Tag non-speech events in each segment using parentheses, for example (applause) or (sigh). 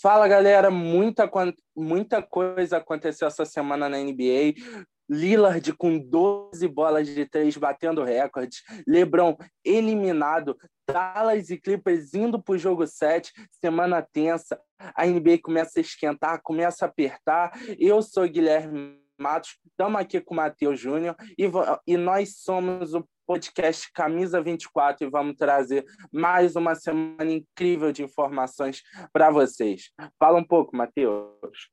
Fala, galera. Muita, muita coisa aconteceu essa semana na NBA. Lillard com 12 bolas de três batendo recordes. LeBron eliminado. Dallas e Clippers indo para o jogo 7. Semana tensa. A NBA começa a esquentar, começa a apertar. Eu sou Guilherme Matos. Estamos aqui com o Matheus Júnior. E, e nós somos o podcast Camisa 24 e vamos trazer mais uma semana incrível de informações para vocês. Fala um pouco, Matheus.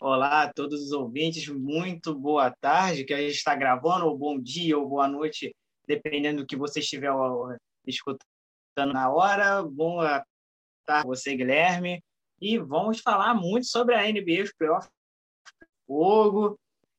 Olá a todos os ouvintes, muito boa tarde, que a gente está gravando, ou bom dia, ou boa noite, dependendo do que você estiver escutando na hora. Boa tarde você, Guilherme. E vamos falar muito sobre a NBA, os playoffs fogo,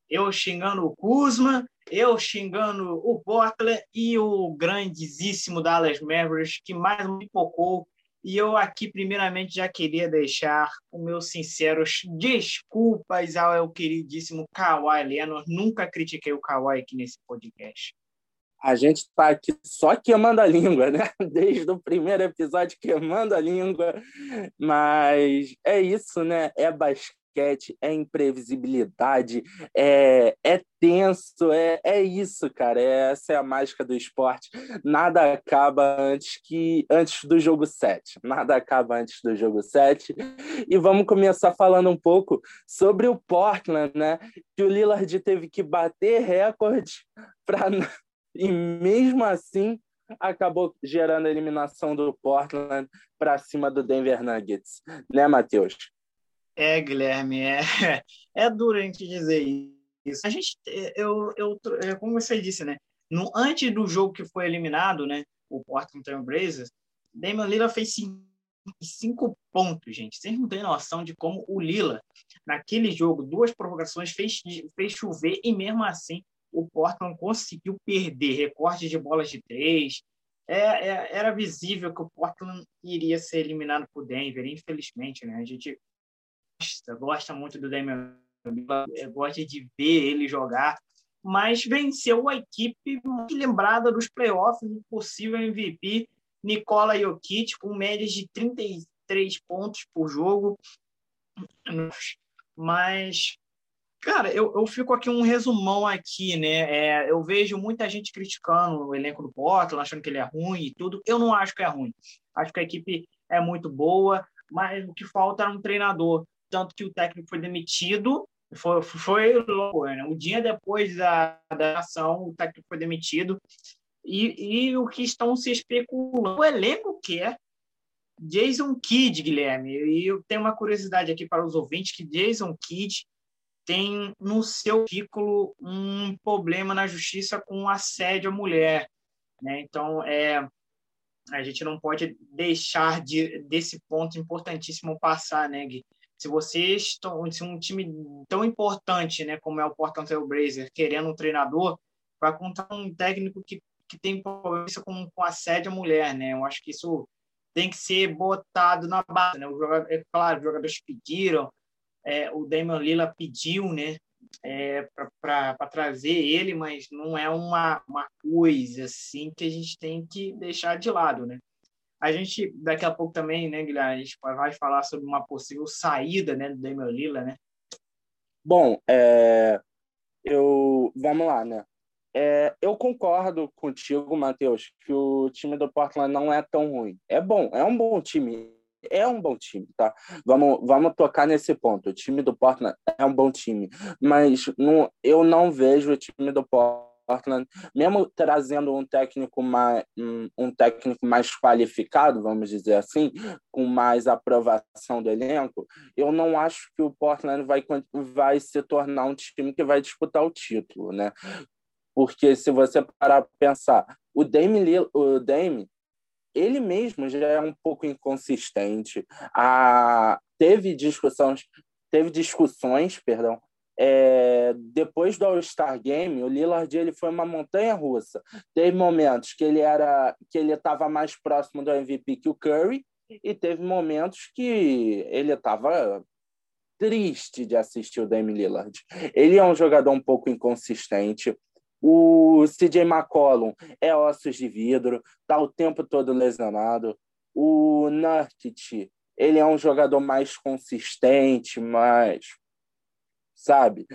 eu xingando o Kuzma, eu xingando o Portland e o grandíssimo Dallas Mavericks, que mais me pipocou. E eu aqui, primeiramente, já queria deixar os meus sinceros desculpas ao meu queridíssimo Kawhi Leonard. Nunca critiquei o Kawhi aqui nesse podcast. A gente está aqui só queimando a língua, né? (laughs) Desde o primeiro episódio queimando a língua. Mas é isso, né? É basquete basquete, é imprevisibilidade, é, é tenso, é, é isso, cara. É, essa é a mágica do esporte. Nada acaba antes que antes do jogo 7. Nada acaba antes do jogo 7. E vamos começar falando um pouco sobre o Portland, né? Que o Lillard teve que bater recorde para (laughs) e mesmo assim acabou gerando a eliminação do Portland para cima do Denver Nuggets, né, Matheus? É, Guilherme, é, (laughs) é duro a gente dizer isso. A gente, eu, eu, é, como você disse, né? No, antes do jogo que foi eliminado, né? O Portland Trail Blazers, Damian Lillard fez cinco, cinco pontos, gente. Vocês não têm noção de como o Lila, naquele jogo, duas provocações, fez, fez chover e mesmo assim o Portland conseguiu perder recortes de bolas de três. É, é, era visível que o Portland iria ser eliminado por Denver, infelizmente, né? A gente gosta, muito do Damian gosta de ver ele jogar, mas venceu a equipe muito lembrada dos playoffs, do possível MVP, Nikola Jokic, com médias de 33 pontos por jogo. Mas, cara, eu, eu fico aqui um resumão aqui, né? É, eu vejo muita gente criticando o elenco do Portland, achando que ele é ruim e tudo. Eu não acho que é ruim. Acho que a equipe é muito boa, mas o que falta é um treinador tanto que o técnico foi demitido, foi, foi louco, né? Um dia depois da, da ação, o técnico foi demitido, e, e o que estão se especulando, o elenco quer é Jason Kidd, Guilherme, e eu tenho uma curiosidade aqui para os ouvintes, que Jason Kidd tem no seu currículo um problema na justiça com assédio à mulher, né? Então, é, a gente não pode deixar de, desse ponto importantíssimo passar, né, Gui? Se vocês estão, se um time tão importante, né, como é o Portland Trail Blazers, querendo um treinador, vai contar um técnico que, que tem problema com, com assédio à mulher, né? Eu acho que isso tem que ser botado na base, né? O jogador, é claro, os jogadores pediram, é, o Damian Lillard pediu, né, é, para trazer ele, mas não é uma, uma coisa assim que a gente tem que deixar de lado, né? A gente, daqui a pouco também, né, Guilherme, a gente vai falar sobre uma possível saída né, do Damian Lila, né? Bom, é, eu, vamos lá, né? É, eu concordo contigo, Matheus, que o time do Portland não é tão ruim. É bom, é um bom time. É um bom time, tá? Vamos, vamos tocar nesse ponto. O time do Portland é um bom time, mas não, eu não vejo o time do Portland Portland, mesmo trazendo um técnico mais, um, técnico mais qualificado, vamos dizer assim, com mais aprovação do elenco, eu não acho que o Portland vai, vai se tornar um time que vai disputar o título, né? Porque se você parar para pensar, o Dame, o Dame ele mesmo já é um pouco inconsistente. Ah, teve discussões, teve discussões, perdão, é, depois do All-Star Game, o Lillard ele foi uma montanha russa. Teve momentos que ele era que ele estava mais próximo do MVP que o Curry e teve momentos que ele estava triste de assistir o Dame Lillard. Ele é um jogador um pouco inconsistente. O CJ McCollum é ossos de vidro, tá o tempo todo lesionado. O Nurkic ele é um jogador mais consistente, mais sabe?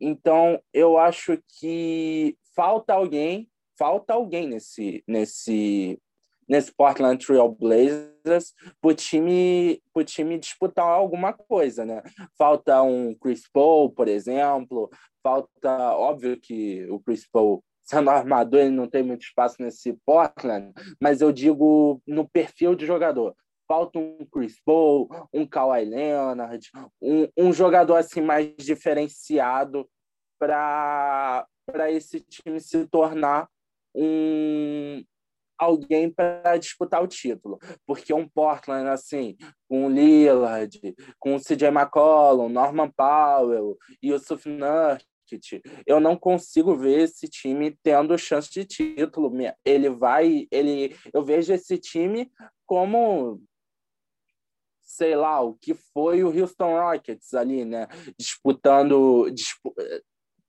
Então, eu acho que falta alguém, falta alguém nesse nesse nesse Portland Trail Blazers para o time, pro time disputar alguma coisa, né? Falta um Chris Paul, por exemplo, falta, óbvio que o Chris Paul sendo armador, ele não tem muito espaço nesse Portland, mas eu digo no perfil de jogador. Falta um Chris Paul, um Kawhi Leonard, um, um jogador assim mais diferenciado para esse time se tornar um, alguém para disputar o título. Porque um Portland, assim, com o Lillard, com o CJ McCollum, Norman Powell, Yusuf Nurkic, eu não consigo ver esse time tendo chance de título. Ele vai, ele, eu vejo esse time como sei lá, o que foi o Houston Rockets ali, né? Disputando, dispu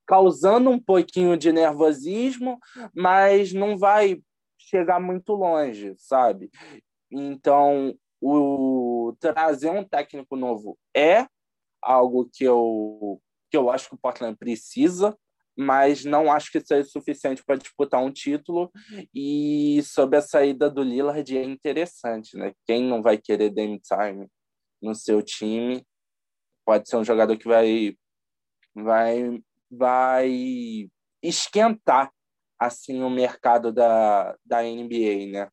causando um pouquinho de nervosismo, mas não vai chegar muito longe, sabe? Então, o trazer um técnico novo é algo que eu que eu acho que o Portland precisa, mas não acho que seja suficiente para disputar um título. E sobre a saída do Lillard é interessante, né? Quem não vai querer Dame Time no seu time pode ser um jogador que vai vai vai esquentar assim o mercado da, da NBA, né?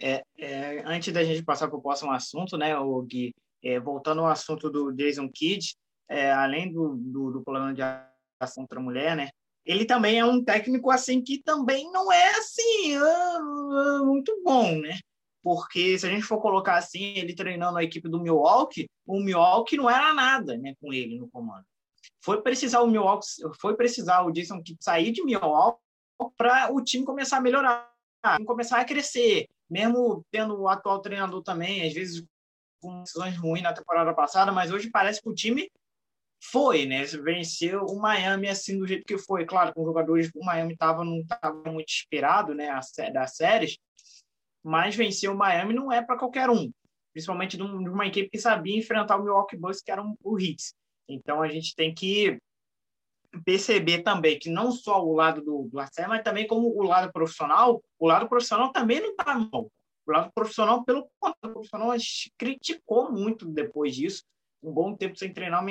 É, é, antes da gente passar para o próximo assunto, né, o Gui, é, voltando ao assunto do Jason Kidd, é, além do, do, do problema de contra a mulher, né, ele também é um técnico assim que também não é assim uh, uh, muito bom, né? Porque se a gente for colocar assim, ele treinando a equipe do Milwaukee, o Milwaukee não era nada, né, com ele no comando foi precisar o Milwaukee, foi precisar o Jason Kidd sair de Milwaukee para o time começar a melhorar, começar a crescer, mesmo tendo o atual treinador também, às vezes com decisões ruins na temporada passada, mas hoje parece que o time foi, né? Venceu o Miami assim do jeito que foi. Claro, com jogadores o Miami tava não estava muito inspirado, né, das séries, mas vencer o Miami não é para qualquer um, principalmente de uma equipe que sabia enfrentar o Milwaukee Bucks, que era um, o Hits. Então a gente tem que perceber também que não só o lado do, Arcel, mas também como o lado profissional, o lado profissional também não está mal. O lado profissional, pelo contrário, o profissional criticou muito depois disso, um bom tempo sem treinar,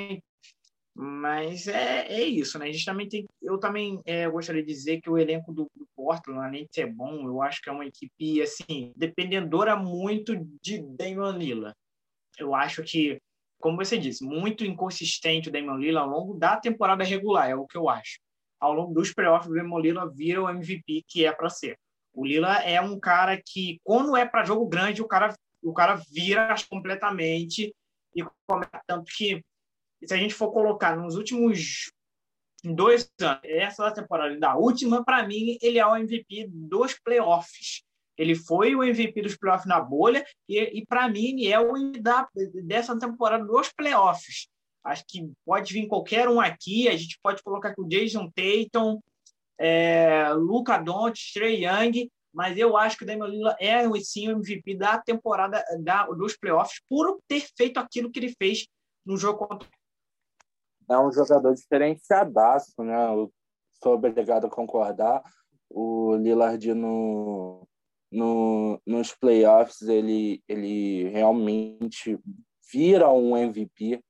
mas é, é isso, né? A gente também tem, eu também é, gostaria de dizer que o elenco do, do Portland, além de ser bom, eu acho que é uma equipe assim dependedora muito de Damian Lillard. Eu acho que como você disse, muito inconsistente o Damian Lillard ao longo da temporada regular, é o que eu acho. Ao longo dos playoffs, o Damian Lillard vira o MVP que é para ser. O Lillard é um cara que, quando é para jogo grande, o cara, o cara vira completamente e tanto que se a gente for colocar nos últimos dois anos, essa temporada da última, para mim, ele é o MVP dos playoffs. Ele foi o MVP dos playoffs na bolha e, e para mim, é o da, dessa temporada dos playoffs. Acho que pode vir qualquer um aqui. A gente pode colocar aqui o Jason Tatum, é, Luca Doncic, Trey Young, mas eu acho que o Damian Lillard é sim o MVP da temporada da, dos playoffs por ter feito aquilo que ele fez no jogo contra é um jogador diferenciadaço, né? Eu sou obrigado a concordar. O Lillard no, no, nos playoffs ele, ele realmente vira um MVP.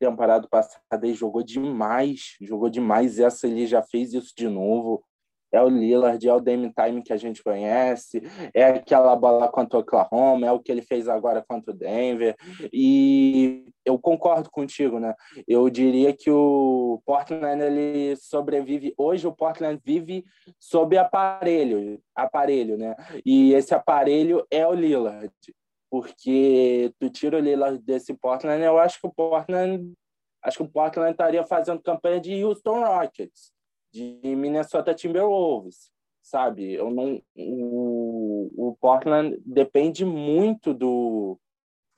Temporada passada ele jogou demais, jogou demais. Essa ele já fez isso de novo é o Lillard, é o Dame Time que a gente conhece, é aquela bola contra o Oklahoma, é o que ele fez agora contra o Denver. E eu concordo contigo, né? Eu diria que o Portland ele sobrevive. Hoje o Portland vive sob aparelho, aparelho, né? E esse aparelho é o Lillard. Porque tu tira o Lillard desse Portland, eu acho que o Portland acho que o Portland estaria fazendo campanha de Houston Rockets de Minnesota Timberwolves, sabe? Eu não, o, o Portland depende muito do,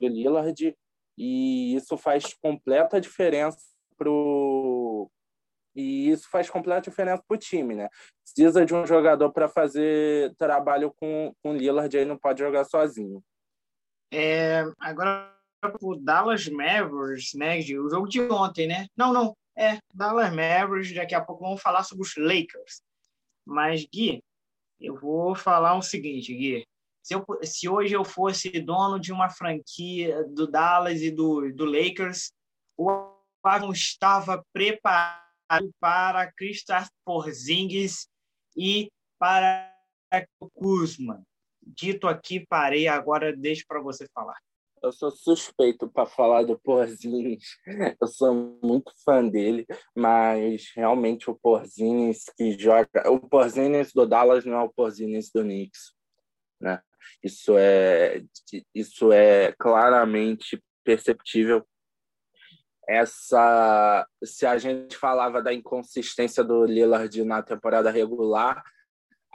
do Lillard e isso faz completa diferença pro e isso faz completa diferença pro time, né? Precisa de um jogador para fazer trabalho com com Lillard, aí não pode jogar sozinho. É, agora o Dallas Mavericks, né? O jogo de ontem, né? Não, não. É, Dallas Mavericks. Daqui a pouco vamos falar sobre os Lakers. Mas, Gui, eu vou falar o seguinte, Gui. Se, eu, se hoje eu fosse dono de uma franquia do Dallas e do, do Lakers, o Arnon estava preparado para Kristaps Porzingis e para Kuzma. Dito aqui, parei. Agora deixo para você falar. Eu sou suspeito para falar do Porzingis. Eu sou muito fã dele, mas realmente o Porzingis que joga, o Porzingis do Dallas não é o Porzingis do Knicks, né? Isso é isso é claramente perceptível. Essa se a gente falava da inconsistência do Lillard na temporada regular,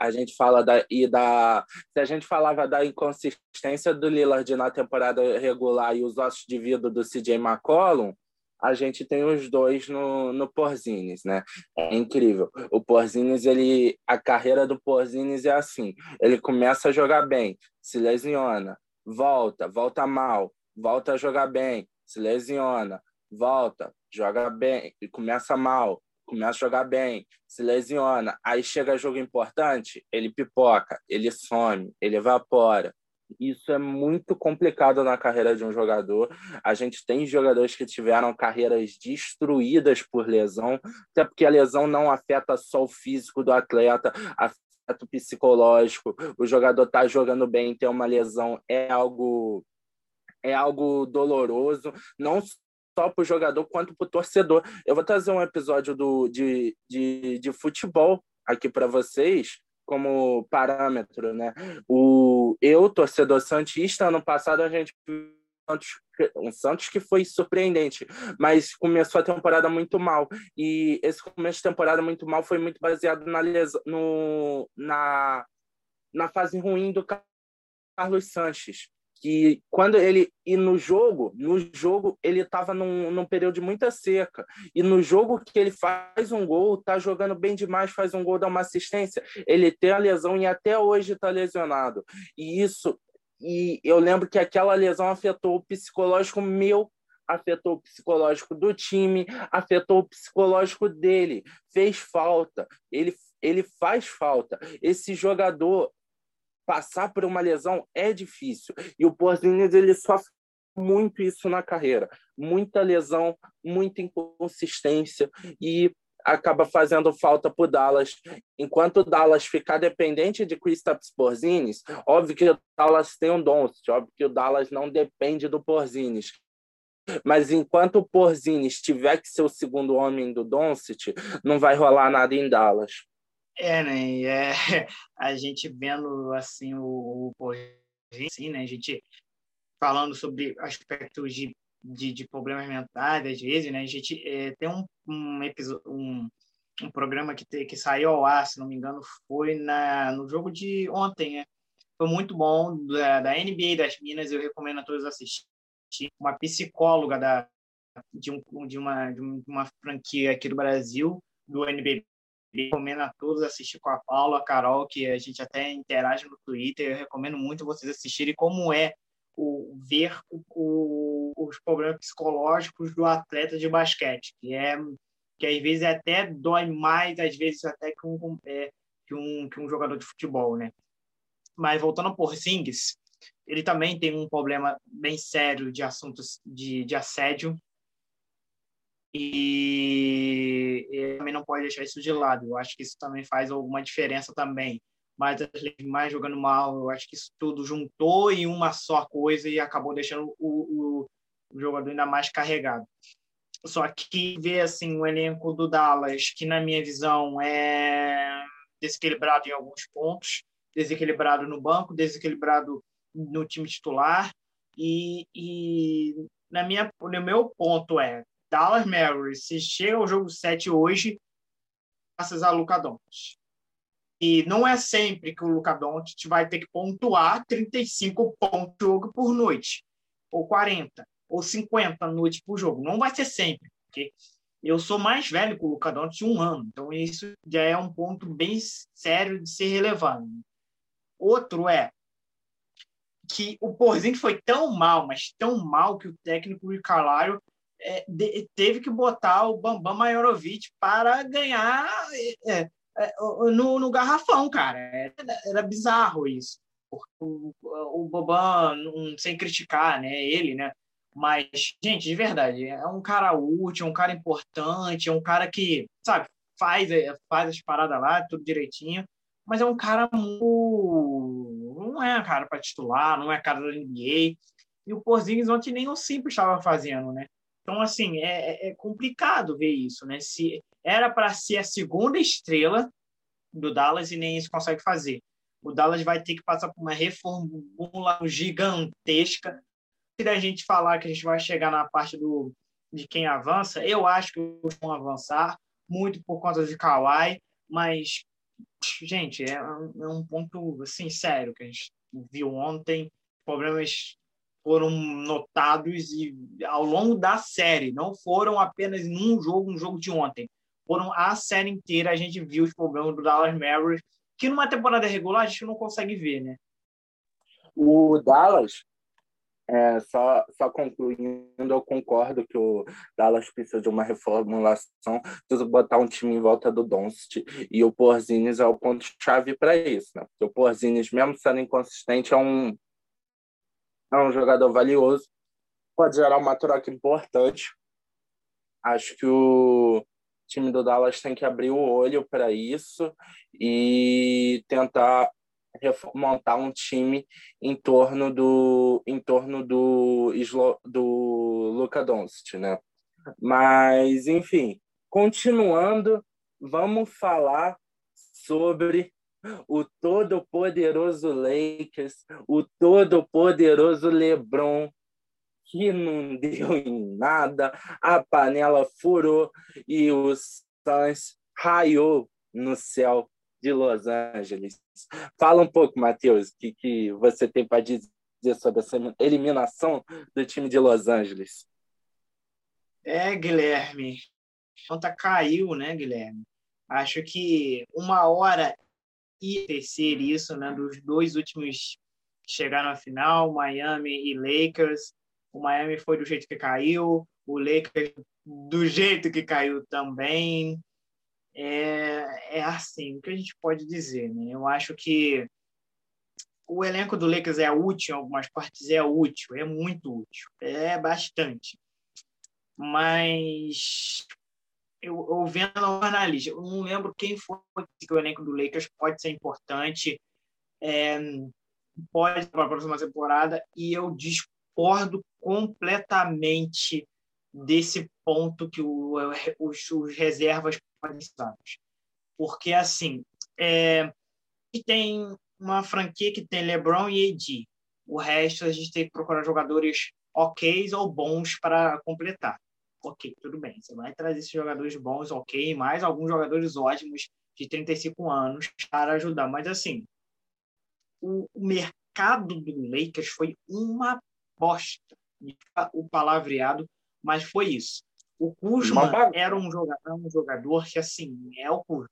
a gente fala da e da se a gente falava da inconsistência do Lillard na temporada regular e os ossos de vida do CJ McCollum, a gente tem os dois no, no Porzines, né? É incrível. O Porzines, ele a carreira do Porzines é assim, ele começa a jogar bem, se lesiona, volta, volta mal, volta a jogar bem, se lesiona, volta, joga bem, e começa mal, começa a jogar bem, se lesiona, aí chega jogo importante, ele pipoca, ele some, ele evapora. Isso é muito complicado na carreira de um jogador. A gente tem jogadores que tiveram carreiras destruídas por lesão, até porque a lesão não afeta só o físico do atleta, afeta o psicológico. O jogador está jogando bem, ter uma lesão é algo é algo doloroso, não só para o jogador quanto para o torcedor. Eu vou trazer um episódio do, de, de, de futebol aqui para vocês como parâmetro, né? O eu torcedor santista ano passado a gente um Santos que foi surpreendente, mas começou a temporada muito mal. E esse começo de temporada muito mal foi muito baseado na, no, na, na fase ruim do Carlos Sanches que quando ele e no jogo, no jogo ele estava num, num período de muita seca e no jogo que ele faz um gol, tá jogando bem demais, faz um gol, dá uma assistência, ele tem a lesão e até hoje está lesionado. E isso e eu lembro que aquela lesão afetou o psicológico meu afetou o psicológico do time, afetou o psicológico dele, fez falta, ele, ele faz falta. Esse jogador, passar por uma lesão é difícil. E o Porzingis ele sofre muito isso na carreira, muita lesão, muita inconsistência e acaba fazendo falta para Dallas. Enquanto o Dallas ficar dependente de Kristaps Porzingis, óbvio que o Dallas tem um Doncic, óbvio que o Dallas não depende do Porzingis. Mas enquanto o Porzingis tiver que ser o segundo homem do Doncic, não vai rolar nada em Dallas. É, né? É, (laughs) a gente vendo assim o, o assim, né? A gente falando sobre aspectos de, de, de, problemas mentais, às vezes, né? A gente é, tem um, um, episódio, um, um programa que, te, que saiu ao ar, se não me engano, foi na, no jogo de ontem, né? Foi muito bom, da, da NBA das Minas, eu recomendo a todos assistir. Uma psicóloga da, de, um, de, uma, de uma franquia aqui do Brasil, do NBB, recomendo a todos assistir com a Paula, a Carol, que a gente até interage no Twitter. Eu recomendo muito vocês assistirem como é o, ver o, o, os problemas psicológicos do atleta de basquete, que é que às vezes até dói mais, às vezes até que um, é, que um, que um jogador de futebol, né? Mas voltando ao Porzingis, ele também tem um problema bem sério de assuntos de, de assédio e, pode deixar isso de lado. Eu acho que isso também faz alguma diferença também. Mas mais jogando mal, eu acho que isso tudo juntou em uma só coisa e acabou deixando o, o, o jogador ainda mais carregado. Só que ver assim o elenco do Dallas, que na minha visão é desequilibrado em alguns pontos, desequilibrado no banco, desequilibrado no time titular e, e na minha, no meu ponto é Dallas Mavericks, se chega ao jogo 7 hoje, graças a Luca Doncic. E não é sempre que o Luca Doncic vai ter que pontuar 35 pontos jogo por noite, ou 40, ou 50 noites por jogo. Não vai ser sempre, porque eu sou mais velho que o Luca Doncic um ano, então isso já é um ponto bem sério de ser relevante. Outro é que o Porzingis foi tão mal, mas tão mal que o técnico Carlisle é, de, teve que botar o Bambam Majorovic para ganhar é, é, no, no, garrafão, cara. Era, era bizarro isso. O, o Boban, sem criticar né, ele, né? Mas, gente, de verdade, é um cara útil, é um cara importante, é um cara que, sabe, faz, faz as paradas lá, tudo direitinho, mas é um cara muito. Não é cara para titular, não é cara da NBA. E o Porzingis ontem nem o simples estava fazendo, né? Então, assim, é, é, é complicado ver isso, né? Se era para ser a segunda estrela do Dallas e nem isso consegue fazer. O Dallas vai ter que passar por uma reformula gigantesca. Se a gente falar que a gente vai chegar na parte do, de quem avança, eu acho que vão avançar, muito por conta de Kawhi, mas, gente, é, é um ponto, assim, sério que a gente viu ontem. Problemas foram notados e ao longo da série, não foram apenas num jogo, um jogo de ontem. Foram a série inteira a gente viu os problemas do Dallas Mavericks, que numa temporada regular a gente não consegue ver, né? O Dallas, é, só, só concluindo, eu concordo que o Dallas precisa de uma reformulação, precisa botar um time em volta do Doncic, e o Porzingis é o ponto-chave para isso, né? Porque o Porzingis, mesmo sendo inconsistente, é um é um jogador valioso, pode gerar uma troca importante. Acho que o time do Dallas tem que abrir o olho para isso e tentar montar um time em torno do em torno do do Luca Doncic, né? Mas enfim, continuando, vamos falar sobre o todo-poderoso Lakers, o todo-poderoso LeBron, que não (laughs) deu em nada, a panela furou e o Suns raiou no céu de Los Angeles. Fala um pouco, Matheus, o que, que você tem para dizer sobre essa eliminação do time de Los Angeles? É, Guilherme, a conta caiu, né, Guilherme? Acho que uma hora e terceiro isso, né, dos dois últimos que chegaram à final, Miami e Lakers. O Miami foi do jeito que caiu, o Lakers do jeito que caiu também. É, é assim, o que a gente pode dizer, né? Eu acho que o elenco do Lakers é útil em algumas partes, é útil, é muito útil, é bastante. Mas eu, eu vendo o analista, eu não lembro quem foi que o elenco do Lakers pode ser importante, é, pode para a próxima temporada, e eu discordo completamente desse ponto que o, os, os reservas podem estar. Porque, assim, é, tem uma franquia que tem LeBron e AD. O resto a gente tem que procurar jogadores ok ou bons para completar ok, tudo bem. Você vai trazer esses jogadores bons, ok, mais alguns jogadores ótimos de 35 anos para ajudar. Mas, assim, o, mercado do Lakers foi uma bosta. O palavreado, mas foi isso. O Kuzma era um jogador, um jogador que, assim, é o Kuzma.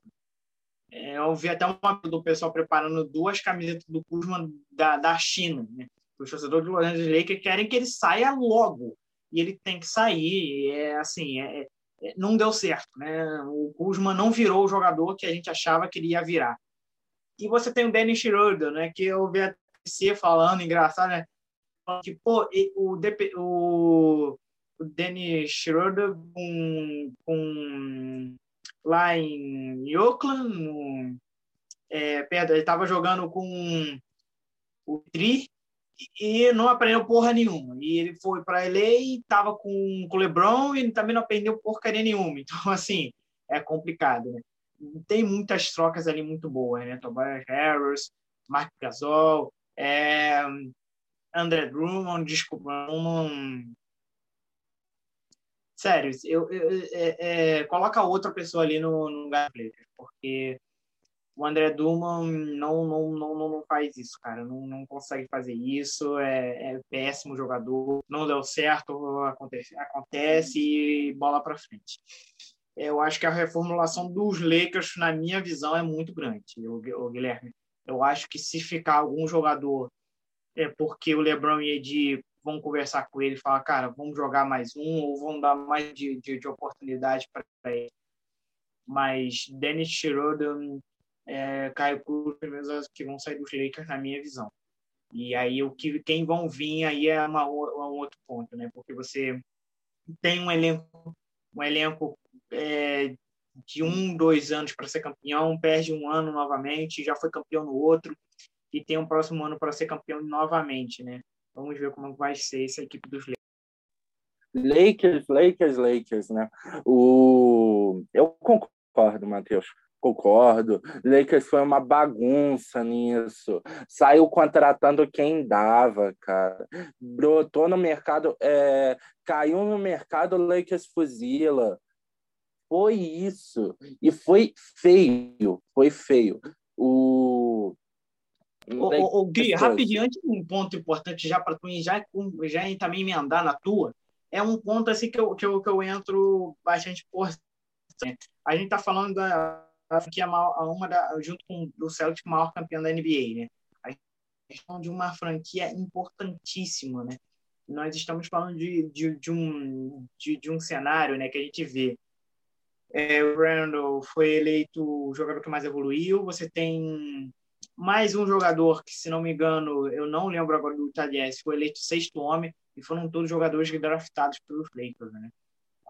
É, eu vi até uma do pessoal preparando duas camisetas do Kuzma da, da China, né? Os torcedores do Los Angeles Lakers querem que ele saia logo e ele tem que sair. É assim, é, é, não deu certo, né? O Kuzma não virou o jogador que a gente achava que ele ia virar. E você tem o Dennis Schroeder, né? Que eu vi a TC falando, engraçado, né? Que, pô, o, o, o Dennis Schroeder com, com, lá em Oakland, no, é, perto, ele estava jogando com o Tri, e não aprendeu porra nenhuma. E ele foi para LA e estava com, com o LeBron e também não aprendeu porcaria nenhuma. (laughs) Então, assim, é complicado, né? Tem muitas trocas ali muito boas, né? Tobias Harris, Mark Gasol, é, André Drummond, desculpa, Drummond... Sério, eu, eu é, é, coloca outra pessoa ali no, no lugar porque o André Duman não, não, não, não faz isso, cara. Não, não consegue fazer isso. É, é péssimo jogador. Não deu certo, acontece, acontece e bola para frente. Eu acho que a reformulação dos Lakers, na minha visão, é muito grande, o, Guilherme. Eu acho que se ficar algum jogador é porque o LeBron e Edi vão conversar com ele e falar, cara, vamos jogar mais um ou vão dar mais de, de, de oportunidade para ele. Mas Dennis Schroeder, é, Caio Cruz, primeiros que vão sair dos Lakers, na minha visão. E aí o que quem vão vir aí é uma, um outro ponto, né? Porque você tem um elenco, um elenco é, de um, dois anos para ser campeão, perde um ano novamente, já foi campeão no outro e tem um próximo ano para ser campeão novamente, né? Vamos ver como vai ser essa equipe dos Lakers. Lakers, Lakers, Lakers, né? O... Eu concordo, Matheus. Concordo. Lakers foi uma bagunça nisso. Saiu contratando quem dava, cara. Brotou no mercado, é... caiu no mercado, Lakers fuzila. Foi isso. E foi feio. Foi feio. O o, o, Gui, rapidinho, um ponto importante já para tu já, já também emendar na tua, é um ponto assim que eu, que eu, que eu entro bastante por. A gente está falando da, que é uma da, junto com o Celtic, maior campeão da NBA, né? A está falando de uma franquia importantíssima, né? Nós estamos falando de, de, de um, de, de um cenário né, que a gente vê é, o Randall foi eleito o jogador que mais evoluiu. Você tem mais um jogador que, se não me engano, eu não lembro agora do Tadies, foi eleito sexto homem e foram todos jogadores draftados pelos Lakers, né?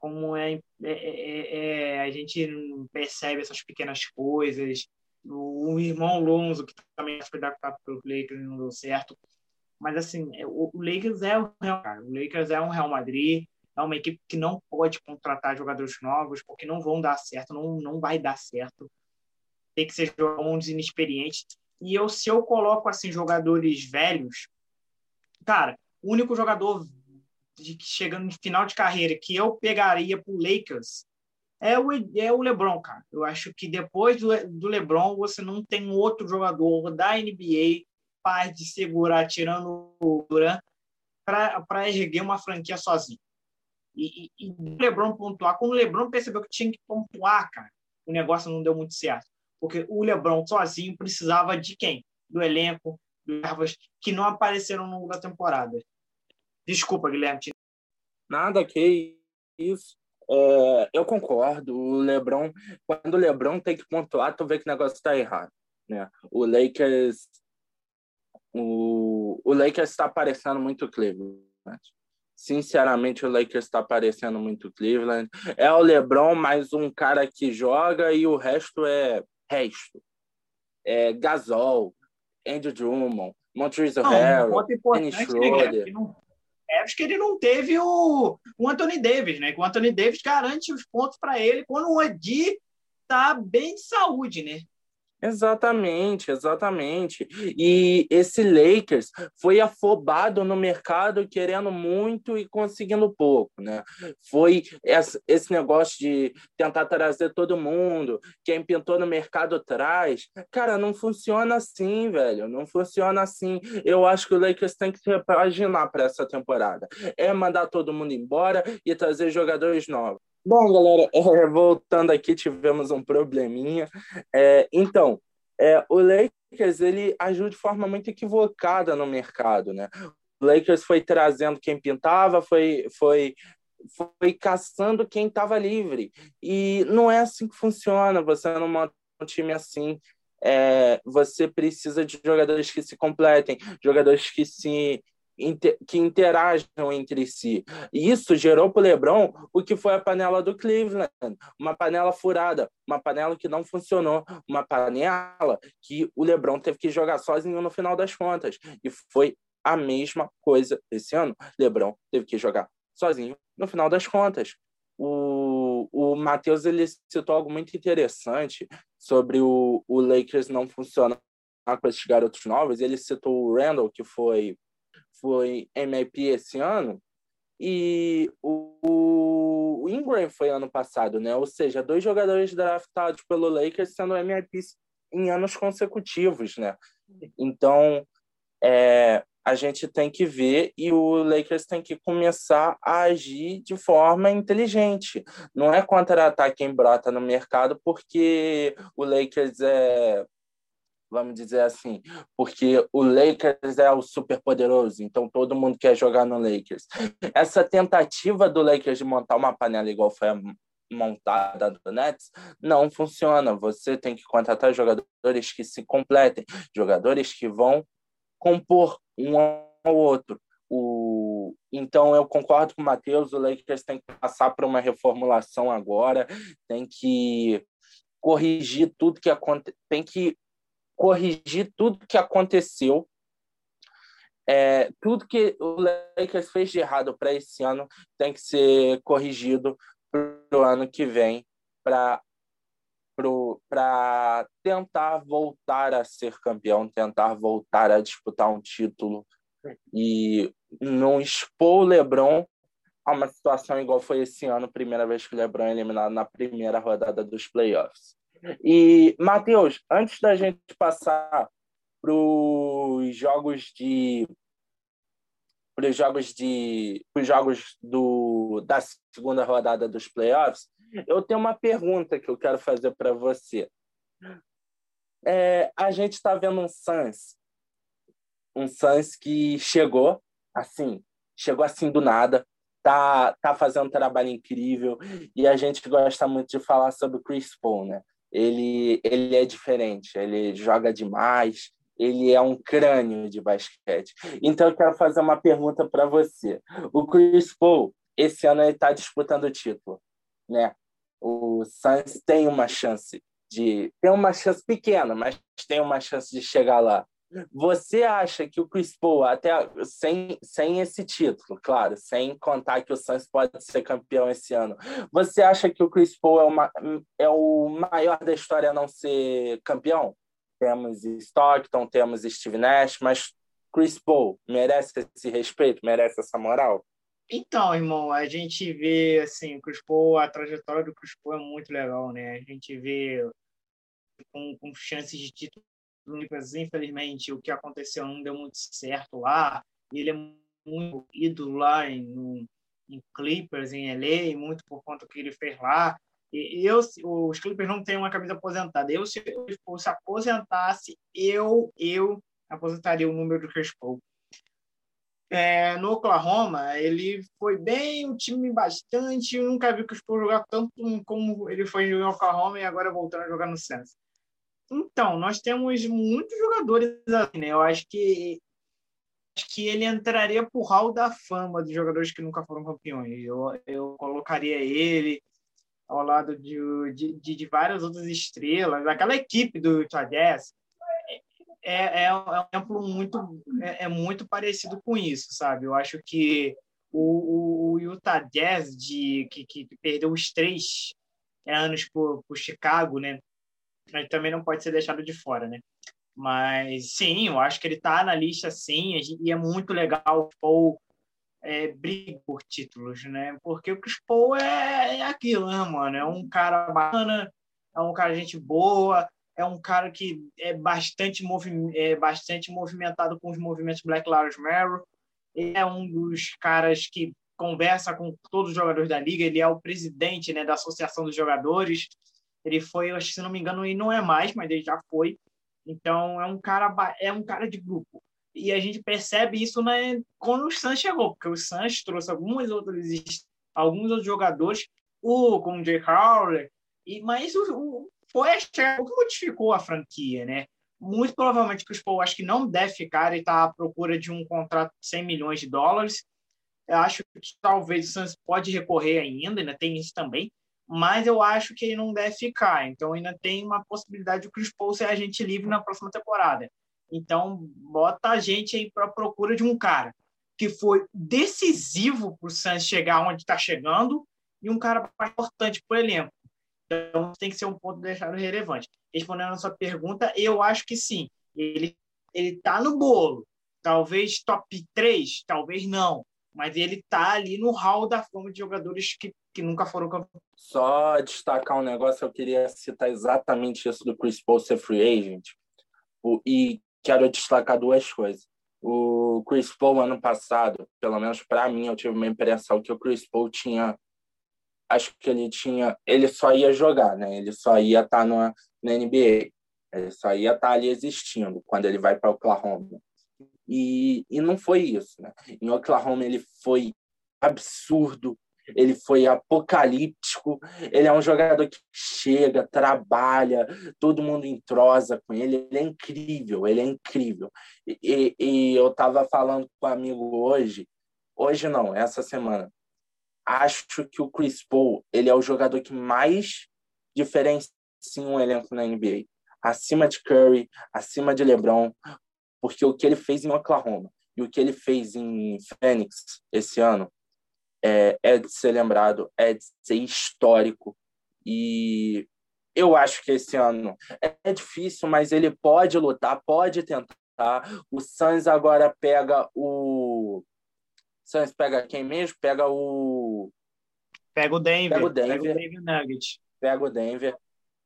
Como é, é, é, é, a gente percebe essas pequenas coisas. O, o irmão Lonzo, que também foi draftado pelos Lakers, não deu certo. Mas, assim, é, o, o Lakers é o Real, o Lakers é um Real Madrid, é uma equipe que não pode contratar jogadores novos, porque não vão dar certo, não, não vai dar certo. Tem que ser jogadores inexperientes. E eu, se eu coloco assim jogadores velhos, cara, o único jogador de, chegando no final de carreira que eu pegaria pro Lakers é o, é o LeBron, cara. Eu acho que depois do, do LeBron você não tem outro jogador da NBA capaz de segurar tirando o Durant para erguer uma franquia sozinho. E, e, e o LeBron pontuar, quando o LeBron percebeu que tinha que pontuar, cara, o negócio não deu muito certo. Porque o LeBron sozinho precisava de quem? Do elenco, do que não apareceram no longo da temporada. Desculpa, Guilherme. Nada, que isso. É, eu concordo. O LeBron, quando o LeBron tem que pontuar, tu vê que o negócio está errado. Né? O Lakers, o, o Lakers está parecendo muito Cleveland. Sinceramente, o Lakers está parecendo muito Cleveland. É o LeBron mais um cara que joga e o resto é resto. É Gasol, Andrew Drummond, Montrezl Harrell, Dennis Schroeder. É, acho que ele não teve o, o Anthony Davis, né? Que o Anthony Davis garante os pontos para ele quando o Adi tá bem de saúde, né? Exatamente, exatamente. E esse Lakers foi afobado no mercado querendo muito e conseguindo pouco, né? Foi esse negócio de tentar trazer todo mundo, quem pintou no mercado traz. Cara, não funciona assim, velho. Não funciona assim. Eu acho que o Lakers tem que se repaginar para essa temporada. É mandar todo mundo embora e trazer jogadores novos. Bom, galera, (laughs) é, voltando aqui, tivemos um probleminha. É, então, é, o Lakers ele agiu de forma muito equivocada no mercado, né? O Lakers foi trazendo quem pintava, foi, foi, foi caçando quem estava livre. E não é assim que funciona. Você não monta um time assim. É, você precisa de jogadores que se completem, jogadores que se que interajam entre si. E isso gerou para o LeBron o que foi a panela do Cleveland, uma panela furada, uma panela que não funcionou, uma panela que o LeBron teve que jogar sozinho no final das contas. E foi a mesma coisa esse ano. LeBron teve que jogar sozinho no final das contas. O, o Matheus ele citou algo muito interessante sobre o, o Lakers não funcionar com esses garotos novos. Ele citou o Randall, que foi foi MVP esse ano, e o, o Ingram foi ano passado, né? Ou seja, dois jogadores draftados pelo Lakers sendo MVP em anos consecutivos, né? Então, é, a gente tem que ver e o Lakers tem que começar a agir de forma inteligente. Não é contratar quem brota no mercado, porque o Lakers é vamos dizer assim, porque o Lakers é o super poderoso, então todo mundo quer jogar no Lakers. Essa tentativa do Lakers de montar uma panela igual foi a montada do Nets não funciona. Você tem que contratar jogadores que se completem, jogadores que vão compor um ao outro. O... Então, eu concordo com o Matheus, o Lakers tem que passar por uma reformulação agora, tem que corrigir tudo que aconteceu, tem que corrigir tudo que aconteceu é, tudo que o Lakers fez de errado para esse ano tem que ser corrigido para o ano que vem para tentar voltar a ser campeão, tentar voltar a disputar um título e não expor o LeBron a uma situação igual foi esse ano, primeira vez que o LeBron é eliminado na primeira rodada dos playoffs. E, Matheus, antes da gente passar para os jogos de para os jogos de os jogos do da segunda rodada dos playoffs, eu tenho uma pergunta que eu quero fazer para você. É, a gente está vendo um Suns, um Suns que chegou assim, chegou assim do nada, tá tá fazendo um trabalho incrível e a gente gosta muito de falar sobre o Chris Paul, né? Ele ele é diferente, ele joga demais, ele é um crânio de basquete. Então eu quero fazer uma pergunta para você. O Chris Paul, esse ano ele está disputando o título, né? O Suns tem uma chance de tem uma chance pequena, mas tem uma chance de chegar lá. Você acha que o Chris Paul, até sem, sem esse título, claro, sem contar que o Suns pode ser campeão esse ano, você acha que o Chris Paul é, uma, é o maior da história a não ser campeão? temos Stockton, temos Steve Nash, mas Chris Paul merece esse respeito, merece essa moral? Então, irmão, a gente vê assim, o Chris Paul, a trajetória do Chris Paul é muito legal, né? A gente vê com, com chances de título, infelizmente, o que aconteceu não deu muito certo lá. Ele é muito ídolo lá em, em Clippers, em LA, muito por conta do que ele fez lá eu, os Clippers não têm uma camisa aposentada. Eu, se eu se aposentasse, eu, eu aposentaria o número do Chris Paul. É, no Oklahoma, ele foi bem, um time bastante. Eu nunca vi o Chris Paul jogar tanto como ele foi no Oklahoma e agora voltando a jogar no Suns. Então, nós temos muitos jogadores assim, né? Eu acho que acho que ele entraria por hall da fama dos jogadores que nunca foram campeões. Eu, eu colocaria ele ao lado de, de, de várias outras estrelas, aquela equipe do Utah é, é, é um exemplo muito é, é, muito parecido com isso, sabe? Eu acho que o, o, Utah Jazz de que, que perdeu os três anos por, por Chicago, né? Mas também não pode ser deixado de fora, né? Mas sim, eu acho que ele está na lista sim, e é muito legal o é, briga por títulos, né? Porque o Chris Paul é, é aquilo, né, mano? É um cara bacana, é um cara gente boa, é um cara que é bastante, movi é bastante movimentado com os movimentos Black Lives Matter. Ele é um dos caras que conversa com todos os jogadores da liga. Ele é o presidente né, da Associação dos Jogadores. Ele foi, acho que se não me engano, ele não é mais, mas ele já foi. Então é um cara é um cara de grupo. E a gente percebe isso né, quando o Santos chegou, porque o Santos trouxe algumas outras, alguns outros jogadores, o, como o Jay Crowder, e, mas o, o, foi o que modificou a franquia, né? Muito provavelmente que o Paul acho que não deve ficar, ele está à procura de um contrato de 100 milhões de dólares. Eu acho que talvez o Santos pode recorrer ainda, ainda tem isso também, mas eu acho que ele não deve ficar. Então ainda tem uma possibilidade de o Chris Paul ser agente livre na próxima temporada. Então, bota a gente aí para procura de um cara que foi decisivo para o Santos chegar onde está chegando e um cara importante para o elenco. Então, tem que ser um ponto deixado relevante. Respondendo a sua pergunta, eu acho que sim. Ele ele está no bolo. Talvez top 3, talvez não. Mas ele está ali no hall da fama de jogadores que, que nunca foram campeões. Só destacar um negócio, eu queria citar exatamente isso do Chris Paul ser free agent. O, e quero destacar duas coisas. O Chris Paul, ano passado, pelo menos para mim, eu tive uma impressão que o Chris Paul tinha. Acho que ele tinha. Ele só ia jogar, né? Ele só ia estar tá na, na NBA. Ele só ia estar tá ali existindo quando ele vai para Oklahoma. E, e não foi isso. Né? Em Oklahoma ele foi absurdo, ele foi apocalíptico. Ele é um jogador que chega, trabalha, todo mundo entrosa com ele. Ele é incrível, ele é incrível. E, e eu estava falando com um amigo hoje, hoje não, essa semana. Acho que o Chris Paul ele é o jogador que mais diferencia um elenco na NBA. Acima de Curry, acima de LeBron, porque o que ele fez em Oklahoma e o que ele fez em Phoenix esse ano é, é de ser lembrado, é de ser histórico. E eu acho que esse ano é difícil, mas ele pode lutar, pode tentar. O Suns agora pega o. Suns pega quem mesmo? Pega o. Pega o Denver. Pega o Denver. Pega o Denver Nuggets. Pega o Denver.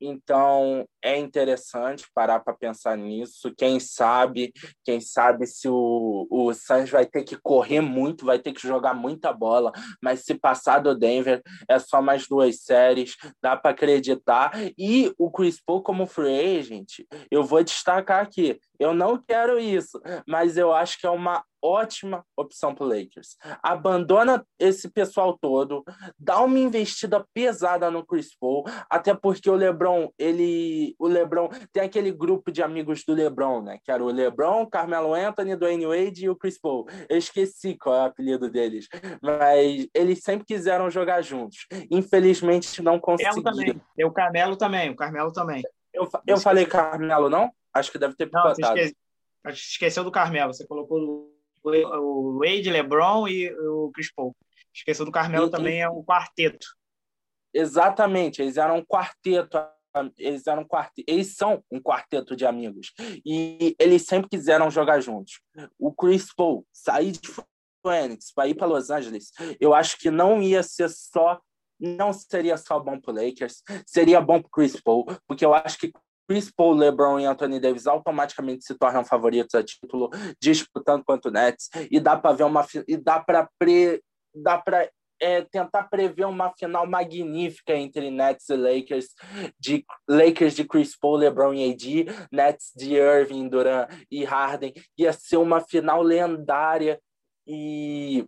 Então é interessante parar para pensar nisso. Quem sabe, quem sabe se o, o Suns vai ter que correr muito, vai ter que jogar muita bola, mas se passar do Denver é só mais duas séries, dá para acreditar. E o Chris Paul como free agent, eu vou destacar aqui, eu não quero isso, mas eu acho que é uma ótima opção para Lakers. Abandona esse pessoal todo, dá uma investida pesada no Chris Paul, até porque o LeBron, ele, o LeBron tem aquele grupo de amigos do LeBron, né? Que era o LeBron, Carmelo Anthony, Dwayne Wade e o Chris Paul. Eu esqueci qual é o apelido deles, mas eles sempre quiseram jogar juntos. Infelizmente não conseguiram. Também. E o Carmelo também, o Carmelo também. Eu, eu falei Carmelo, não? Acho que deve ter picotado. Não, você esqueceu, do Carmelo. Você colocou o Wade, LeBron e o Chris Paul. Esqueceu do Carmelo e, também, é um quarteto. Exatamente, eles eram um quarteto. Eles eram um quarteto, eles são um quarteto de amigos e eles sempre quiseram jogar juntos. O Chris Paul sair de Phoenix para ir para Los Angeles, eu acho que não ia ser só não seria só bom para Lakers, seria bom para Chris Paul, porque eu acho que Chris Paul, LeBron e Anthony Davis automaticamente se tornam favoritos a título, disputando quanto Nets, e dá para ver uma e dá para pre, dá para é, tentar prever uma final magnífica entre Nets e Lakers, de Lakers de Chris Paul, LeBron e AD, Nets de Irving, Durant e Harden, ia ser uma final lendária e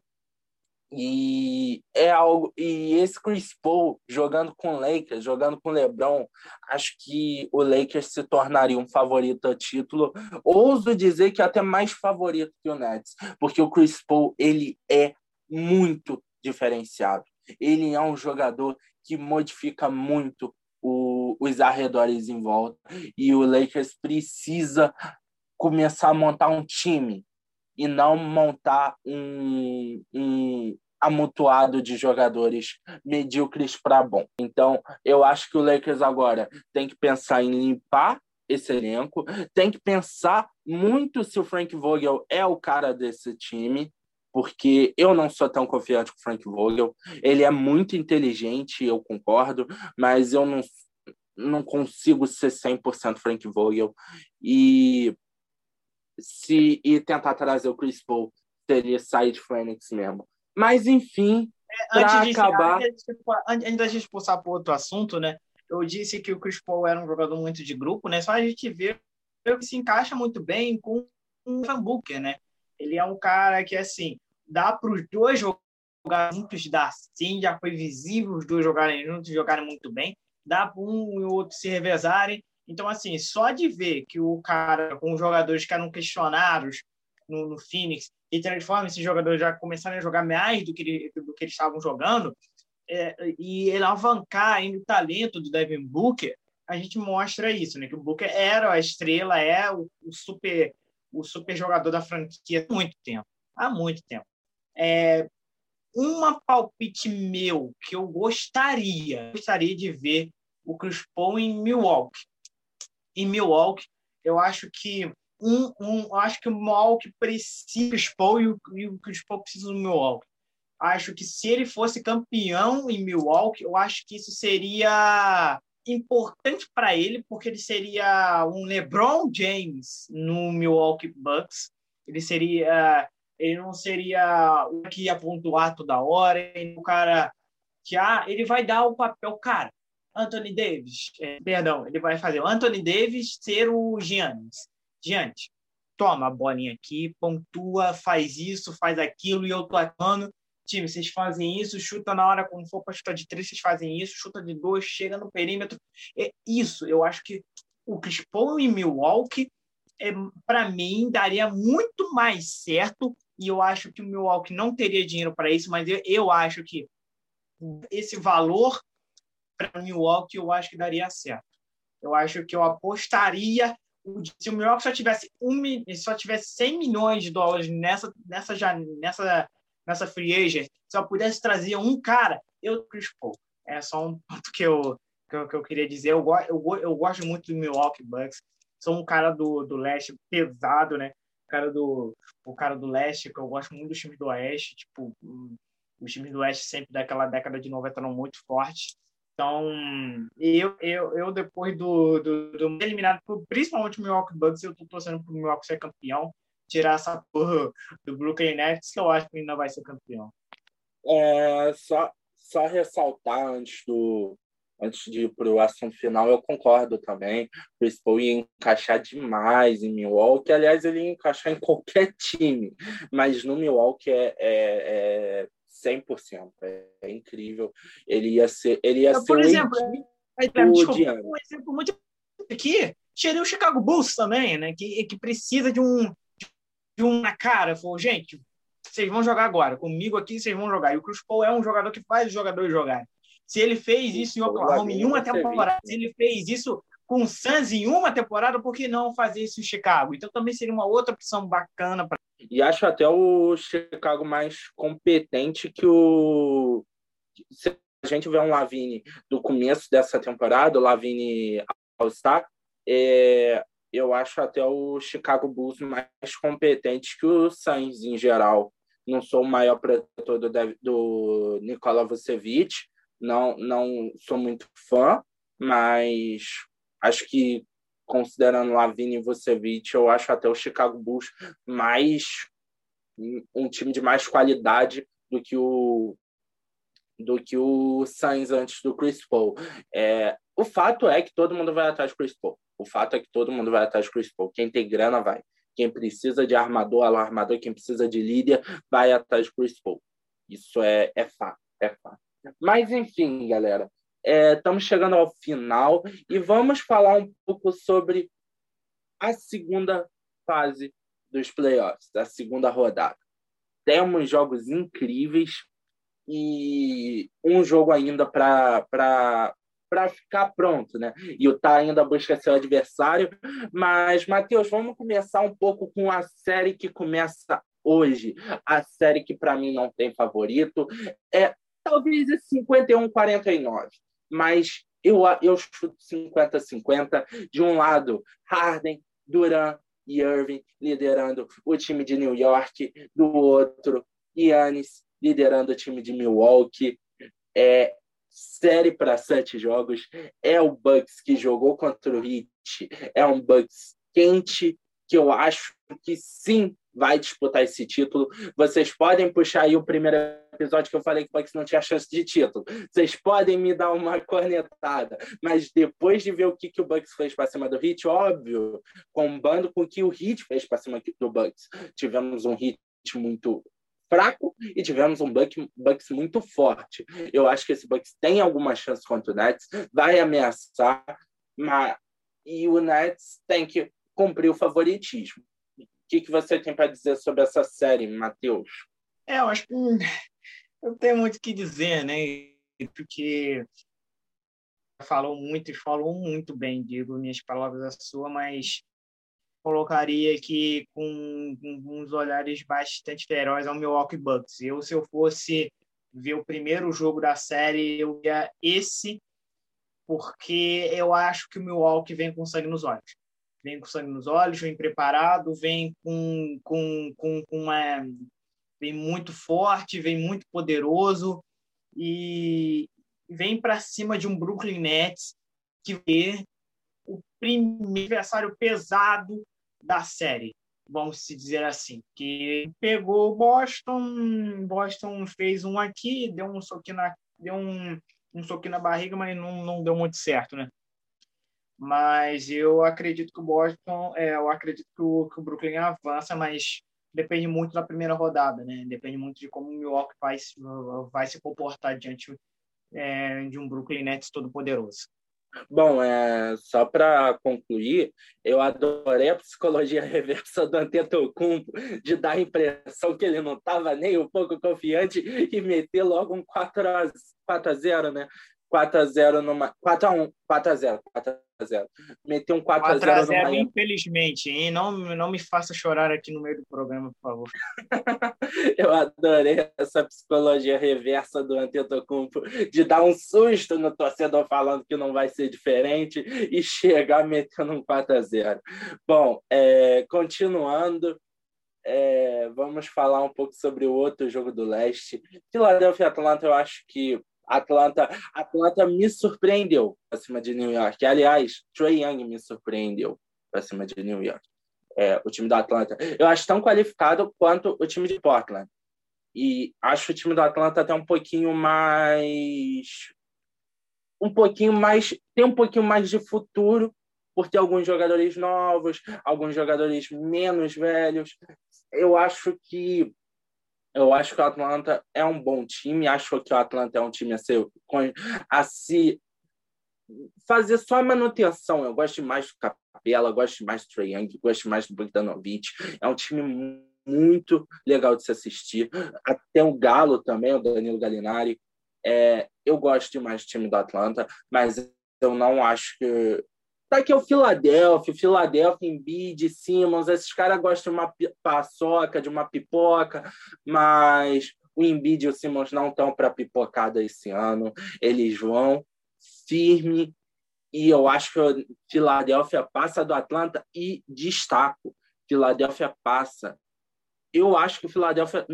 e é algo e esse Chris Paul jogando com o Lakers, jogando com o LeBron, acho que o Lakers se tornaria um favorito a título. Ouso dizer que até mais favorito que o Nets, porque o Chris Paul ele é muito diferenciado. Ele é um jogador que modifica muito o, os arredores em volta e o Lakers precisa começar a montar um time e não montar um, um amontoado de jogadores medíocres para bom. Então, eu acho que o Lakers agora tem que pensar em limpar esse elenco, tem que pensar muito se o Frank Vogel é o cara desse time, porque eu não sou tão confiante com o Frank Vogel. Ele é muito inteligente, eu concordo, mas eu não, não consigo ser 100% Frank Vogel. E se e tentar trazer o Chris Paul seria sair de Phoenix mesmo. Mas, enfim, é, para acabar. Antes da gente passar para outro assunto, né? Eu disse que o Chris Paul era um jogador muito de grupo, né? Só a gente vê que se encaixa muito bem com o Van Booker, né? Ele é um cara que, assim, dá para os dois jogar juntos, dá sim, já foi visível os dois jogarem juntos, jogarem muito bem. Dá para um e o outro se revezarem. Então, assim, só de ver que o cara, com os jogadores que eram questionados no, no Phoenix, e transforma esses jogadores já começarem a jogar mais do que, ele, do que eles estavam jogando, é, e alavancar ainda o talento do Devin Booker, a gente mostra isso, né? Que o Booker era a estrela, é o, o super o super jogador da franquia há muito tempo, há muito tempo. É, uma palpite meu que eu gostaria, gostaria de ver o Chris Paul em Milwaukee. Em Milwaukee, eu acho que um, um acho que o Milwaukee precisa expor e o, e o Chris Paul precisa do Milwaukee. Acho que se ele fosse campeão em Milwaukee, eu acho que isso seria importante para ele, porque ele seria um LeBron James no Milwaukee Bucks. Ele seria, ele não seria o que ia pontuar toda hora, o cara que ah, ele vai dar o papel, cara. Anthony Davis, é, perdão, ele vai fazer o Anthony Davis ser o Giannis. Giannis, toma a bolinha aqui, pontua, faz isso, faz aquilo e eu tô atuando. Time, vocês fazem isso, chuta na hora quando for para chutar de três, vocês fazem isso, chuta de dois, chega no perímetro. É isso, eu acho que o Chris Paul em Milwaukee, é, para mim, daria muito mais certo. E eu acho que o Milwaukee não teria dinheiro para isso, mas eu, eu acho que esse valor para Milwaukee eu acho que daria certo. Eu acho que eu apostaria se o Milwaukee só tivesse um só tivesse 100 milhões de dólares nessa nessa nessa nessa free agent, se eu pudesse trazer um cara, eu Chris Paul. É só um ponto que eu que eu, que eu queria dizer. Eu, eu, eu gosto muito do Milwaukee Bucks. Sou um cara do, do leste pesado, né? O cara do o cara do leste que eu gosto muito dos times do oeste, tipo os times do Oeste sempre daquela década de 90 eram muito fortes. Então, eu, eu, eu depois do, do, do eliminado, principalmente o Milwaukee Bucks, eu tô torcendo pro Milwaukee ser campeão, tirar essa porra do Brooklyn Nets, que eu acho que ainda vai ser campeão. É, só, só ressaltar antes do antes de ir para o assunto final, eu concordo também. O Chris Paul ia encaixar demais em Milwaukee. Aliás, ele ia encaixar em qualquer time, mas no Milwaukee é, é, é 100%. É, é incrível. Ele ia ser, ele ia ser por exemplo, é, desculpa, um exemplo muito aqui, tirei o Chicago Bulls também, né? Que, que precisa de um de uma cara. Falou, gente, vocês vão jogar agora. Comigo aqui, vocês vão jogar. E o Chris Paul é um jogador que faz os jogadores jogarem. Se ele fez isso em Oklahoma em uma temporada, se ele fez isso com o Suns em uma temporada, por que não fazer isso em Chicago? Então também seria uma outra opção bacana e acho até o Chicago mais competente que o. Se a gente vê um Lavine do começo dessa temporada, o Lavine All-Star, é, eu acho até o Chicago Bulls mais competente que o Suns em geral. Não sou o maior protetor do, do Nikola Vucevic, não, não sou muito fã, mas acho que considerando Lavine e Vucevic, eu acho até o Chicago Bulls mais um time de mais qualidade do que o do que o Sainz antes do Chris Paul. É, o fato é que todo mundo vai atrás do Chris Paul. O fato é que todo mundo vai atrás do Chris Paul. Quem tem grana vai. Quem precisa de armador, alarmador, quem precisa de líder, vai atrás do Chris Paul. Isso é, é fato, é fato. Mas, enfim, galera, é, estamos chegando ao final e vamos falar um pouco sobre a segunda fase dos playoffs, da segunda rodada. Temos jogos incríveis e um jogo ainda para ficar pronto, né? E o Tá ainda busca seu adversário. Mas, Matheus, vamos começar um pouco com a série que começa hoje. A série que, para mim, não tem favorito. É talvez 51-49 mas eu, eu chuto 50-50. De um lado, Harden, Duran e Irving liderando o time de New York, do outro, Yannis liderando o time de Milwaukee. É série para sete jogos. É o Bucks que jogou contra o Heat. É um Bucks quente que eu acho que sim vai disputar esse título. Vocês podem puxar aí o primeiro episódio que eu falei que o Bucks não tinha chance de título. Vocês podem me dar uma (laughs) cornetada, mas depois de ver o que, que o Bucks fez para cima do Heat, óbvio, combando com o que o Heat fez para cima do Bucks. Tivemos um Heat muito fraco e tivemos um Bucks muito forte. Eu acho que esse Bucks tem alguma chance contra o Nets, vai ameaçar, mas e o Nets tem que cumprir o favoritismo que, que você tem para dizer sobre essa série, Matheus? É, eu acho que eu tenho muito o que dizer, né? Porque falou muito e falou muito bem, digo minhas palavras a sua, mas colocaria aqui com, com uns olhares bastante ferozes ao Milwaukee Bucks. Eu, se eu fosse ver o primeiro jogo da série, eu ia esse, porque eu acho que o Milwaukee vem com sangue nos olhos vem com sangue nos olhos, vem preparado, vem com, com, com, com uma, vem muito forte, vem muito poderoso e vem para cima de um Brooklyn Nets que é o primeiro adversário pesado da série, vamos se dizer assim, que pegou o Boston, Boston fez um aqui, deu um soquinho na, deu um um soquinho na barriga, mas não, não deu muito certo, né? Mas eu acredito que o Boston, é, eu acredito que o, que o Brooklyn avança, mas depende muito da primeira rodada, né? Depende muito de como o Milwaukee vai, vai se comportar diante é, de um Brooklyn Nets todo poderoso. Bom, é, só para concluir, eu adorei a psicologia (laughs) reversa do Antetokounmpo de dar a impressão que ele não estava nem um pouco confiante e meter logo um 4 a, 4 a 0, né? 4 a 0 numa 4 a 1, 4 a 0, 4 a 0. Meteu um 4 a 0, 4 a 0 numa... infelizmente, hein? Não não me faça chorar aqui no meio do programa, por favor. (laughs) Eu adorei essa psicologia reversa do Antetokounmpo de dar um susto no torcedor falando que não vai ser diferente e chegar metendo um 4 a 0. Bom, é, continuando é, vamos falar um pouco sobre o outro jogo do leste. Philadelphia Atlanta, eu acho que Atlanta, Atlanta me surpreendeu acima de New York. Aliás, Trey Young me surpreendeu acima de New York. É, o time do Atlanta. Eu acho tão qualificado quanto o time de Portland. E acho o time do Atlanta até um pouquinho mais. Um pouquinho mais. Tem um pouquinho mais de futuro, por ter alguns jogadores novos, alguns jogadores menos velhos. Eu acho que eu acho que o Atlanta é um bom time, acho que o Atlanta é um time a, ser, a se fazer só a manutenção. Eu gosto mais do Capela, gosto mais do Trae Young, gosto mais do Bogdanovic. É um time muito legal de se assistir. Até o Galo também, o Danilo Gallinari. É, eu gosto demais do time do Atlanta, mas eu não acho que Tá aqui o Philadelphia, Philadelphia, Embiid, Simmons, esses caras gostam de uma paçoca, de uma pipoca, mas o Embiid e o Simmons não estão para pipocada esse ano. Eles vão firme e eu acho que o Philadelphia passa do Atlanta e destaco. Philadelphia passa. Eu acho que o Philadelphia,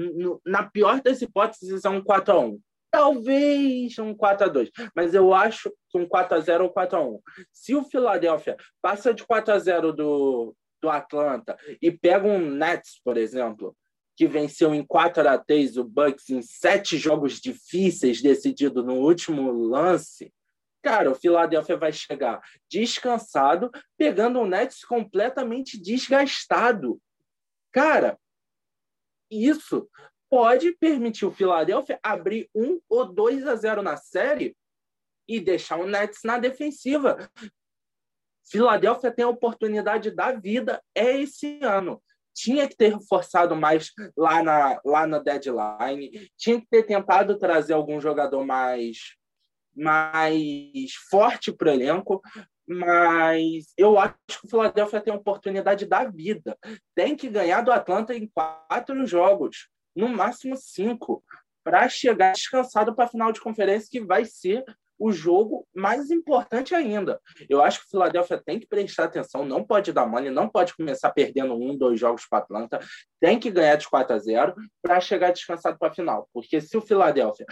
na pior das hipóteses, é um 4 a 1 Talvez um 4 a 2 mas eu acho que um 4 a 0 ou 4 a 1 Se o Philadelphia passa de 4 a 0 do, do Atlanta e pega um Nets, por exemplo, que venceu em 4 a 3 o Bucks em sete jogos difíceis decidido no último lance, cara, o Philadelphia vai chegar descansado, pegando um Nets completamente desgastado. Cara, isso pode permitir o Philadelphia abrir um ou dois a zero na série e deixar o Nets na defensiva. Philadelphia tem a oportunidade da vida é esse ano. Tinha que ter reforçado mais lá na, lá na deadline, tinha que ter tentado trazer algum jogador mais, mais forte para o elenco, mas eu acho que o Philadelphia tem a oportunidade da vida. Tem que ganhar do Atlanta em quatro jogos no máximo cinco, para chegar descansado para a final de conferência, que vai ser o jogo mais importante ainda. Eu acho que o Philadelphia tem que prestar atenção, não pode dar mole, não pode começar perdendo um, dois jogos para Atlanta, tem que ganhar de 4 a 0 para chegar descansado para a final. Porque se o Philadelphia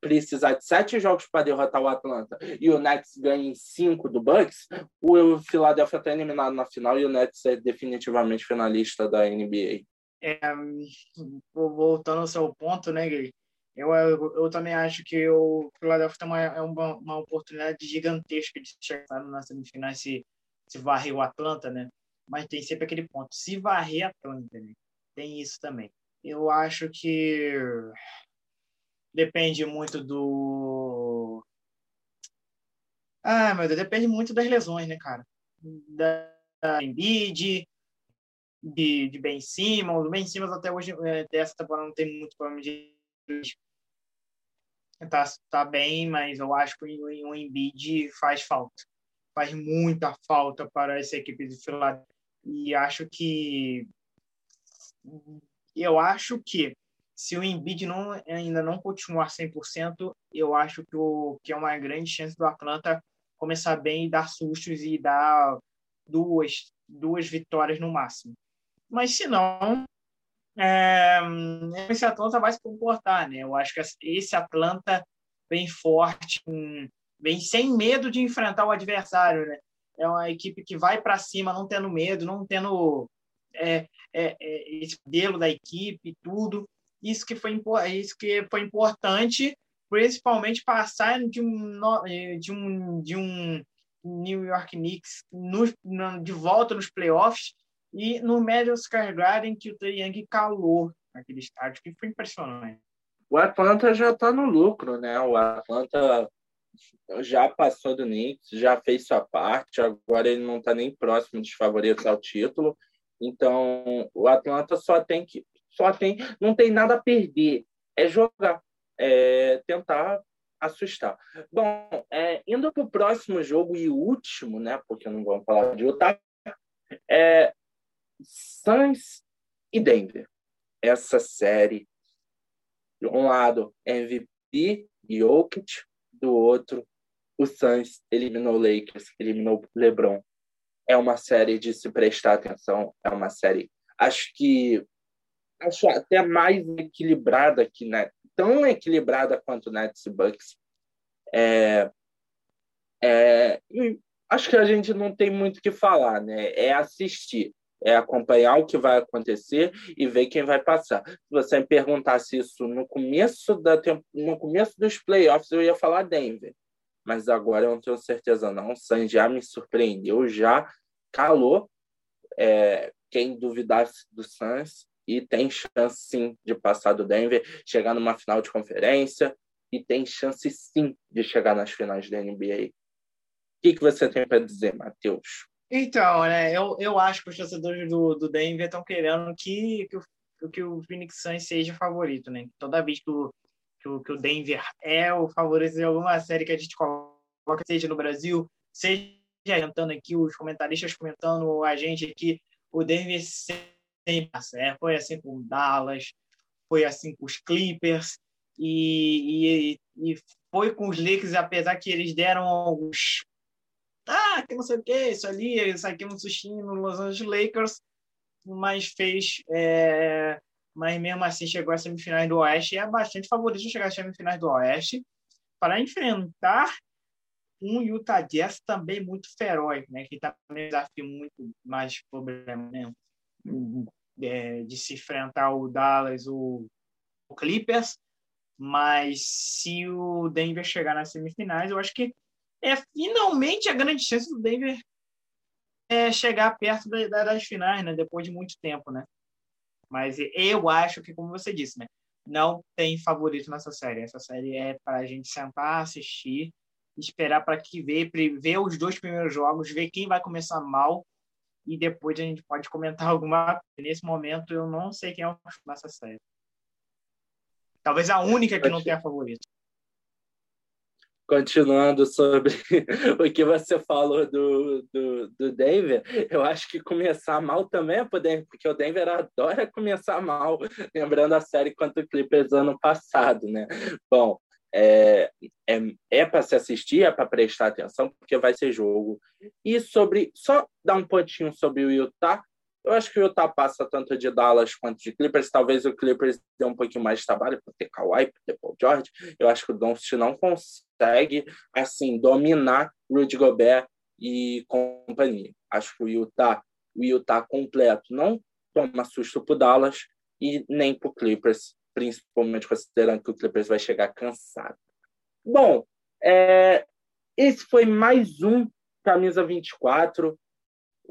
precisar de sete jogos para derrotar o Atlanta e o Nets ganha em cinco do Bucks, o Philadelphia está eliminado na final e o Nets é definitivamente finalista da NBA. É, voltando ao seu ponto, né, Gui? Eu, eu, eu, também acho que o Philadelphia tem uma, é uma, uma oportunidade gigantesca de chegar na semifinal se, se varrer o Atlanta, né? Mas tem sempre aquele ponto. Se varrer Atlanta, né? tem isso também. Eu acho que depende muito do. Ah, meu Deus, depende muito das lesões, né, cara? Da, da Embiid, de, de Ben Simmons. O Ben Simmons até hoje, é, dessa temporada, não tem muito problema de. Tá, tá bem, mas eu acho que o, o Embiid faz falta. Faz muita falta para essa equipe de Philadelphia. E acho que. Eu acho que se o Embiid não, ainda não continuar 100%, eu acho que, o, que é uma grande chance do Atlanta começar bem e dar sustos e dar duas, duas vitórias no máximo. Mas se não, é, esse Atlanta vai se comportar, né? Eu acho que esse Atlanta vem forte, vem sem medo de enfrentar o adversário, né? É uma equipe que vai para cima, não tendo medo, não tendo é, é, é, esse modelo da equipe, tudo. Isso que foi isso que foi importante principalmente passar de um, de um, de um New York Knicks no, de volta nos playoffs e no Madison Square Garden que o Young calou naquele estádio, que foi impressionante. O Atlanta já está no lucro, né? O Atlanta já passou do Knicks, já fez sua parte, agora ele não está nem próximo dos favoritos ao título. Então, o Atlanta só tem que só tem não tem nada a perder, é jogar, é tentar assustar. Bom, é, indo para o próximo jogo e último, né? Porque não vamos falar de Utah, é Suns e Denver. Essa série, de um lado MVP Jokic, do outro, o Suns eliminou o Lakers, eliminou o LeBron. É uma série de se prestar atenção, é uma série, acho que acho até mais equilibrada que né? tão equilibrada quanto Nets e Bucks. É, é, acho que a gente não tem muito o que falar, né? É assistir, é acompanhar o que vai acontecer e ver quem vai passar. Se você me perguntasse isso no começo da no começo dos playoffs, eu ia falar Denver, mas agora eu não tenho certeza não. O San já me surpreendeu, já calou. É, quem duvidasse do Suns e tem chance sim de passar do Denver, chegar numa final de conferência e tem chance sim de chegar nas finais da NBA. O que, que você tem para dizer, Matheus? Então, né, eu, eu acho que os torcedores do, do Denver estão querendo que, que, o, que o Phoenix Suns seja favorito, né? Toda vez que o, que o, que o Denver é o favorito de alguma série que a gente coloca, seja no Brasil, seja comentando aqui, os comentaristas comentando a gente aqui, o Denver sempre é, foi assim com o Dallas, foi assim com os Clippers e, e, e foi com os Lakers, apesar que eles deram alguns ah, que não sei o que, isso ali, isso aqui um sustinho no Los Angeles Lakers, mas fez, é, mas mesmo assim chegou às semifinais do Oeste e é bastante favorito chegar às semifinais do Oeste para enfrentar um Utah Jazz também muito feroz, né? Que também é um desafio muito mais problema, é, de se enfrentar o Dallas, o, o Clippers, mas se o Denver chegar nas semifinais, eu acho que é finalmente a grande chance do Denver é chegar perto da, das finais, né? Depois de muito tempo, né? Mas eu acho que, como você disse, né? Não tem favorito nessa série. Essa série é para a gente sentar, assistir, esperar para que ver, ver os dois primeiros jogos, ver quem vai começar mal e depois a gente pode comentar (laughs) alguma. Nesse momento, eu não sei quem é o nessa série. Talvez a única que não tenha favorito. Continuando sobre (laughs) o que você falou do, do, do Denver, eu acho que começar mal também é pro Denver, porque o Denver adora começar mal, lembrando a série contra o Clippers ano passado, né? Bom, é, é, é para se assistir, é para prestar atenção, porque vai ser jogo. E sobre, só dar um pontinho sobre o Utah, eu acho que o Utah passa tanto de Dallas quanto de Clippers. Talvez o Clippers dê um pouquinho mais de trabalho por ter Kawhi, por ter Paul George. Eu acho que o Doncic não consegue, assim, dominar Rudy Gobert e companhia. Acho que o Utah, o Utah completo não toma susto para Dallas e nem para Clippers principalmente considerando que o Clippers vai chegar cansado. Bom, é, esse foi mais um Camisa 24.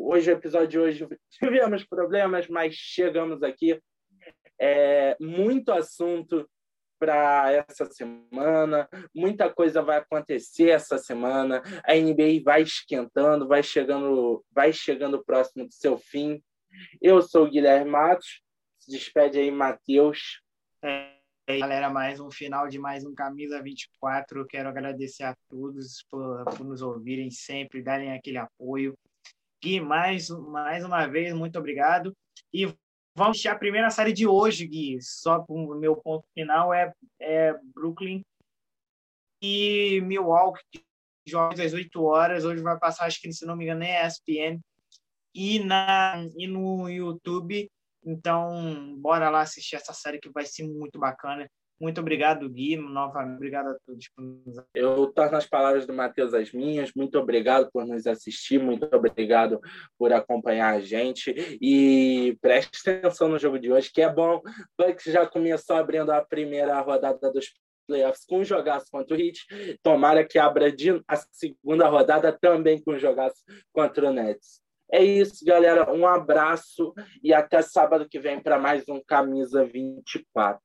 Hoje, o episódio de hoje, (laughs) tivemos problemas, mas chegamos aqui. É, muito assunto para essa semana, muita coisa vai acontecer essa semana. A NBA vai esquentando, vai chegando, vai chegando próximo do seu fim. Eu sou o Guilherme Matos. Se despede aí, Matheus. É, galera, mais um final de mais um Camisa 24. Quero agradecer a todos por, por nos ouvirem sempre, darem aquele apoio. Gui, mais, mais uma vez, muito obrigado. E vamos assistir a primeira série de hoje, Gui. Só o meu ponto final é, é Brooklyn e Milwaukee, jogos às 8 horas. Hoje vai passar, acho que se não me engano, é ESPN. E, na, e no YouTube então, bora lá assistir essa série que vai ser muito bacana. Muito obrigado, Gui. Novamente, obrigado a todos por nos Eu torno as palavras do Matheus as minhas. Muito obrigado por nos assistir, muito obrigado por acompanhar a gente. E preste atenção no jogo de hoje, que é bom. Bucks já começou abrindo a primeira rodada dos playoffs com jogaço contra o Heat. Tomara que abra a segunda rodada também com jogaço contra o Nets. É isso, galera. Um abraço e até sábado que vem para mais um Camisa 24.